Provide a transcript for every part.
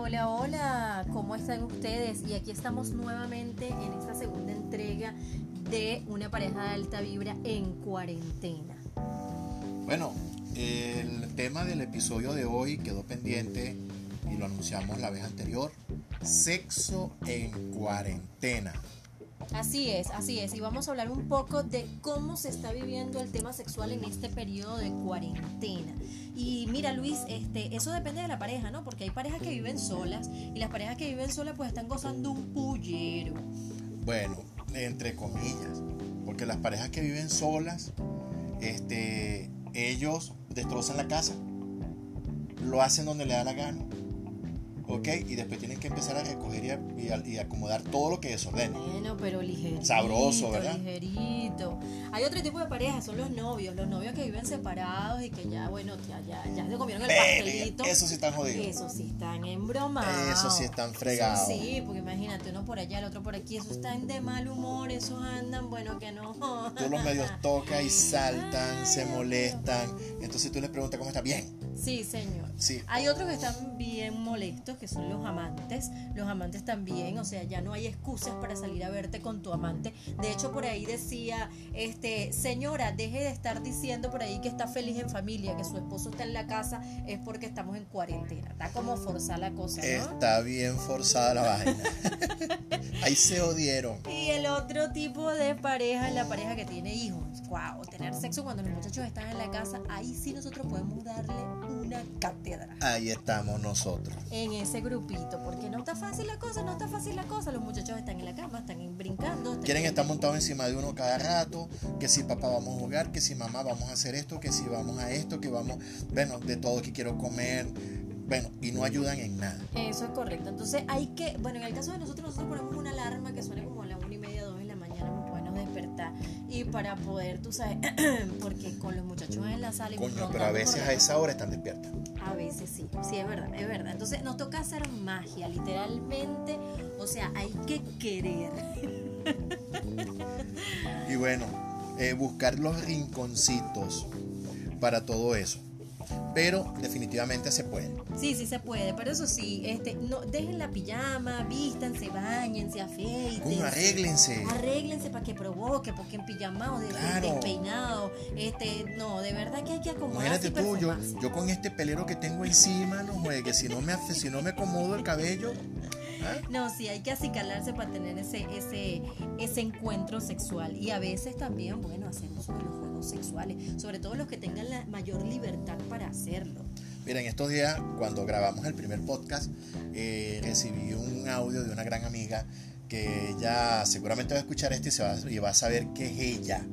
hola, hola, ¿cómo están ustedes? Y aquí estamos nuevamente en esta segunda entrega de una pareja de alta vibra en cuarentena. Bueno, el tema del episodio de hoy quedó pendiente y lo anunciamos la vez anterior, sexo en cuarentena. Así es, así es. Y vamos a hablar un poco de cómo se está viviendo el tema sexual en este periodo de cuarentena. Y mira, Luis, este, eso depende de la pareja, ¿no? Porque hay parejas que viven solas y las parejas que viven solas pues están gozando un pullero. Bueno, entre comillas, porque las parejas que viven solas, este, ellos destrozan la casa, lo hacen donde le da la gana ¿ok? Y después tienen que empezar a recoger y, acomodar todo lo que desordena. Bueno, pero ligerito. Sabroso, ¿verdad? Ligerito. Hay otro tipo de parejas, son los novios, los novios que viven separados y que ya, bueno, ya, ya, ya se comieron el pastelito. Eso sí están jodidos. Eso sí están embromados. Eso sí están fregados. sí, porque imagínate, uno por allá, el otro por aquí, esos están de mal humor, esos andan, bueno, que no. Tú los medios tocas y saltan, se molestan. Entonces tú les preguntas cómo está bien. Sí, señor. Sí. Hay otros que están bien molestos, que son los amantes. Los amantes también, o sea, ya no hay excusas para salir a verte con tu amante. De hecho, por ahí decía, este, señora, deje de estar diciendo por ahí que está feliz en familia, que su esposo está en la casa, es porque estamos en cuarentena. Está como forzada la cosa, ¿no? Está bien forzada la vaina. ahí se odieron. Y el otro tipo de pareja es la pareja que tiene hijos. Wow, tener sexo cuando los muchachos están en la casa, ahí sí nosotros podemos darle una cátedra. Ahí estamos nosotros. En ese grupito, porque no está fácil la cosa, no está fácil la cosa. Los muchachos están en la cama, están brincando. Quieren estar montados encima de uno cada rato, que si papá vamos a jugar, que si mamá vamos a hacer esto, que si vamos a esto, que vamos, bueno, de todo que quiero comer. Bueno, y no ayudan en nada. Eso es correcto. Entonces hay que, bueno, en el caso de nosotros, nosotros ponemos una alarma que suene como a la una y media, dos de la mañana, muy bueno despertar. Y para poder, tú sabes, porque con los muchachos en la sala. Coño, pero a veces a esa hora están despiertas. A veces sí, sí, es verdad, es verdad. Entonces nos toca hacer magia, literalmente. O sea, hay que querer. y bueno, eh, buscar los rinconcitos para todo eso pero definitivamente se puede. Sí, sí se puede, pero eso sí, este, no, dejen la pijama, vístanse, bañense, afeiten. arréglense. Arréglense para que provoque, porque en pijama o de, despeinado, este, no, de verdad que hay que acomodarse. Imagínate tú, yo, yo con este pelero que tengo encima, no juegue, si no me, si no me acomodo el cabello, ¿Ah? No, sí, hay que acicalarse para tener ese, ese, ese encuentro sexual. Y a veces también, bueno, hacer uso de los juegos sexuales, sobre todo los que tengan la mayor libertad para hacerlo. Miren, estos días, cuando grabamos el primer podcast, eh, recibí un audio de una gran amiga que ella seguramente va a escuchar este y, se va, y va a saber que es ella.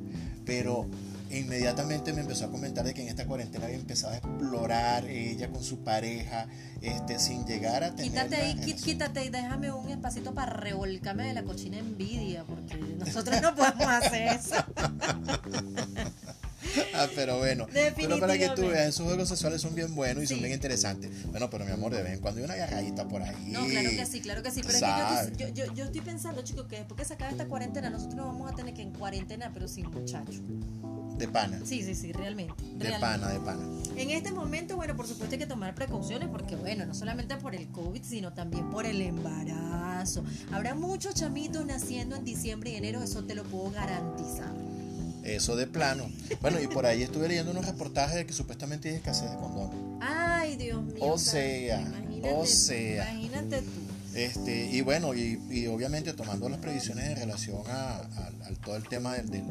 Pero inmediatamente me empezó a comentar de que en esta cuarentena había empezado a explorar ella con su pareja, este, sin llegar a tener. Quítate ahí, quítate y déjame un espacito para revolcarme de la cochina envidia, porque nosotros no podemos hacer eso. ah, pero bueno. Pero para que tú veas, esos juegos sexuales son bien buenos y son bien interesantes. Bueno, pero mi amor, de vez en cuando hay una agarradita por ahí. No, claro que sí, claro que sí. Pero es que yo, yo, yo, estoy pensando, chicos, que después que se acabe esta cuarentena, nosotros nos vamos a tener que en cuarentena, pero sin muchachos. De pana. Sí, sí, sí, realmente. De pana, de pana. En este momento, bueno, por supuesto hay que tomar precauciones porque, bueno, no solamente por el COVID, sino también por el embarazo. Habrá muchos chamitos naciendo en diciembre y enero, eso te lo puedo garantizar. Eso de plano. Bueno, y por ahí estuve leyendo unos reportajes de que supuestamente hay escasez de condón. Ay, Dios mío. O sea, o sea. Imagínate tú. Este, y bueno, y, obviamente tomando las previsiones en relación a, todo el tema del, del,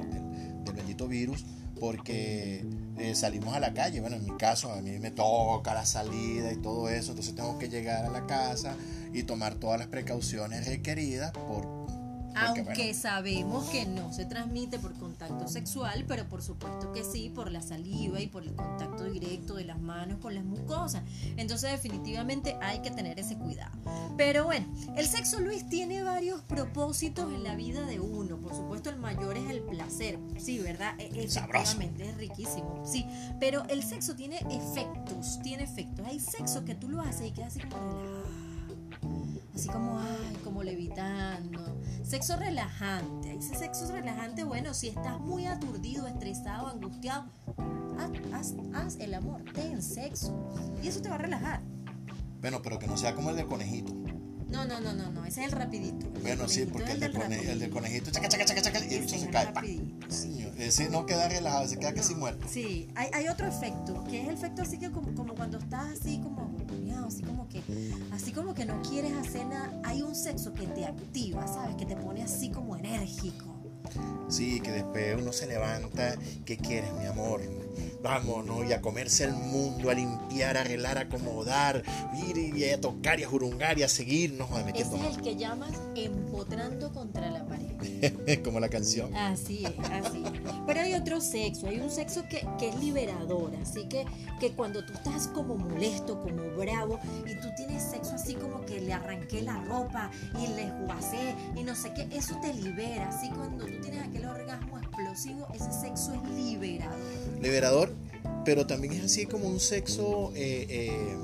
bendito virus, porque eh, salimos a la calle. Bueno, en mi caso, a mí me toca la salida y todo eso, entonces tengo que llegar a la casa y tomar todas las precauciones requeridas por aunque sabemos que no se transmite por contacto sexual, pero por supuesto que sí, por la saliva y por el contacto directo de las manos con las mucosas. Entonces definitivamente hay que tener ese cuidado. Pero bueno, el sexo, Luis, tiene varios propósitos en la vida de uno. Por supuesto, el mayor es el placer. Sí, ¿verdad? E, efectivamente, es riquísimo. Sí, pero el sexo tiene efectos, tiene efectos. Hay sexo que tú lo haces y quedas así como relajado así como, ay, como levitando. Sexo relajante. Ese sexo relajante, bueno, si estás muy aturdido, estresado, angustiado, haz, haz, el amor, ten sexo. Y eso te va a relajar. Bueno, pero que no sea como el del conejito. No, no, no, no, no, ese es el rapidito. El Bueno, sí, porque el del, cone- el del conejito, chaca, chaca, chaca, chaca, y el bicho se cae. rapidito, sí. Ese no queda relajado, se queda casi muerto. Sí, hay, hay otro efecto, que es el efecto así que como, como cuando estás así como así como que no quieres hacer nada, hay un sexo que te activa, ¿sabes? Que te pone así como enérgico. Sí, que después uno se levanta, ¿qué quieres, mi amor? Vámonos y a comerse el mundo, a limpiar, a arreglar, a acomodar, ir y a tocar y a jurungar y a seguirnos, Ese es el que llamas empotrando contra la pared. como la canción. Así es, así es. Pero hay otro sexo, hay un sexo que, que es liberador, así que, que cuando tú estás como molesto, como bravo, y tú tienes sexo así como que le arranqué la ropa y le juacé y no sé qué, eso te libera, así cuando tú tienes aquel orgasmo explosivo, ese sexo es liberador. Liberador, pero también es así como un sexo, eh, eh,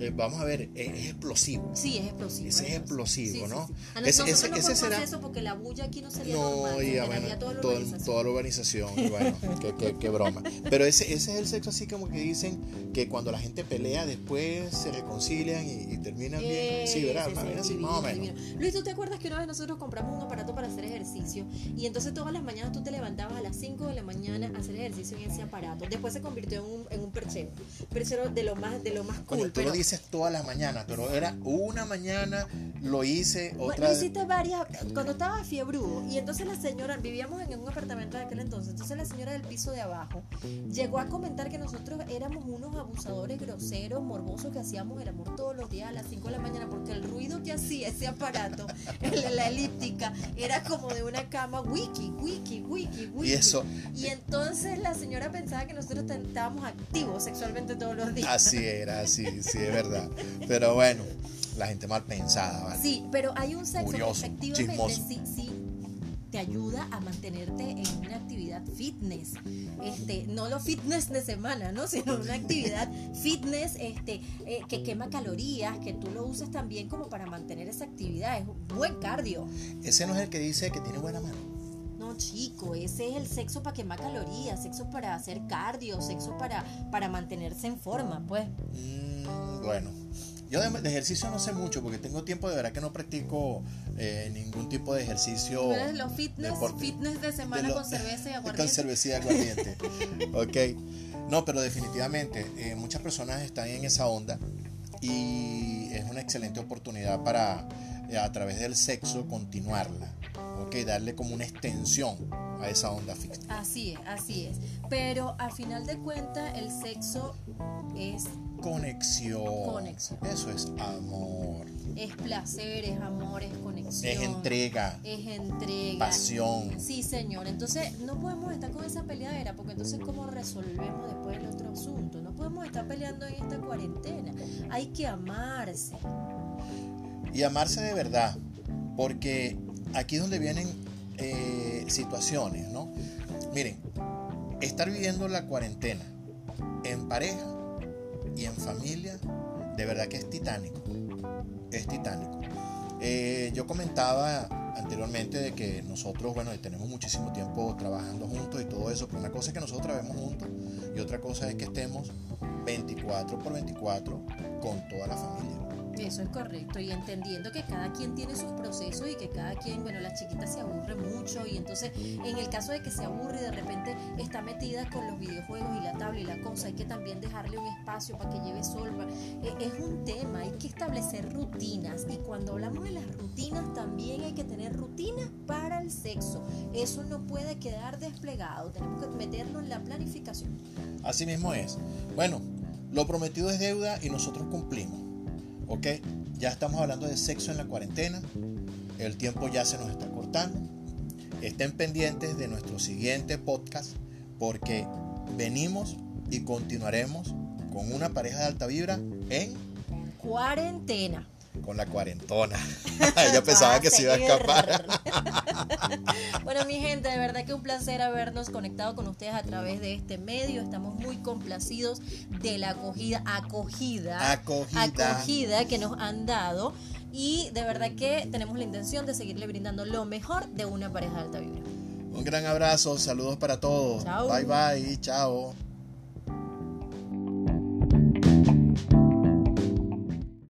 eh, vamos a ver, eh, es explosivo. Sí, es explosivo. Ese es explosivo, Sí, sí, ¿no? sí. Ah, Ese- ese- no será- eso porque la bulla aquí no sería No, normal, y a bueno, toda la todo- toda la organización, y bueno, qué, qué- qué broma. Pero ese, ese es el sexo así como que dicen que cuando la gente pelea después se reconcilian y, y terminan bien. Sí, ¿verdad? Así, divino, más o menos. divino. Luis, ¿tú te acuerdas que una vez nosotros compramos un aparato para hacer ejercicio? Y entonces todas las mañanas tú te levantabas a las 5 de la mañana a hacer ejercicio en ese aparato. Después se convirtió en un, en un perchero. Perchero de lo más, de lo más cool. tú pero, lo dices todas las mañanas, pero era una mañana, lo hice, Bueno, otra lo hiciste varias, cuando estaba fiebrudo y entonces la señora, vivíamos en un apartamento de aquel entonces, entonces la señora del piso de abajo llegó a comentar que nosotros éramos unos abusadores groseros, morbosos, que hacíamos el amor todos los días a las 5 de la mañana porque el ruido que hacía ese aparato, el la elíptica, era como de una cama wiki, wiki, wiki, wiki. Y eso, Y entonces la señora pensaba que nosotros estábamos activos sexualmente todos los días. así era, así, sí, es verdad. Pero bueno, la gente mal pensada, ¿vale? Sí, pero hay un sexo Curioso, que efectivamente chismoso. sí, sí te ayuda a mantenerte en una actividad fitness. Este, no lo fitness de semana, ¿no? Sino una actividad fitness este, eh, que quema calorías, que tú lo usas también como para mantener esa actividad. Es un buen cardio. Ese no es el que dice que tiene buena mano. No, chico, ese es el sexo para quemar calorías, sexo para hacer cardio, sexo para, para mantenerse en forma, pues. Mm, bueno, yo de, de ejercicio no sé mucho porque tengo tiempo de verdad que no practico eh, ningún tipo de ejercicio. Eres los fitness, fitness de semana de lo- con cerveza y Con aguardiente. cerveza y aguardiente. ok. No, pero definitivamente eh, muchas personas están en esa onda y es una excelente oportunidad para eh, a través del sexo continuarla. Ok, darle como una extensión a esa onda fitness. Así es, así es. Pero al final de cuentas el sexo es, Conexión. Conexión. Eso es amor. es placer, es amor, es conexión. Es entrega. Es entrega. Pasión. Sí, señor. Entonces no podemos estar con esa peleadera porque entonces ¿cómo resolvemos después el otro asunto? No podemos estar peleando en esta cuarentena. Hay que amarse. y amarse de verdad, porque aquí es donde vienen eh, situaciones, ¿no? Miren, estar viviendo la cuarentena en pareja y en familia, de verdad que es titánico, es titánico. Eh, yo comentaba anteriormente de que nosotros, bueno, tenemos muchísimo tiempo trabajando juntos y todo eso, pero una cosa es que nosotros trabajemos juntos y otra cosa es que estemos 24 por 24 con toda la familia. Eso es correcto. Y entendiendo que cada quien tiene sus procesos y que cada quien, bueno, la chiquita se aburre mucho y entonces en el caso de que se aburre y de repente está metida con los videojuegos y la tabla y la cosa, hay que también dejarle un espacio para que lleve sol. eh, Es un tema, hay que establecer rutinas y cuando hablamos de las rutinas también hay que tener rutinas para el sexo. Eso no puede quedar desplegado, tenemos que meterlo en la planificación. Así mismo es. Bueno, lo prometido es deuda y nosotros cumplimos. ¿Ok? Ya estamos hablando de sexo en la cuarentena. El tiempo ya se nos está cortando. Estén pendientes de nuestro siguiente podcast porque venimos y continuaremos con una pareja de alta vibra en Cuarentena. Con la cuarentona. Yo pensaba que se iba a escapar. bueno, mi gente, de verdad que un placer habernos conectado con ustedes a través de este medio. Estamos muy complacidos de la acogida, acogida, Acogida. acogida que nos han dado. Y de verdad que tenemos la intención de seguirle brindando lo mejor de una pareja de alta vibra. Un gran abrazo, saludos para todos. Chao. Bye bye, chao.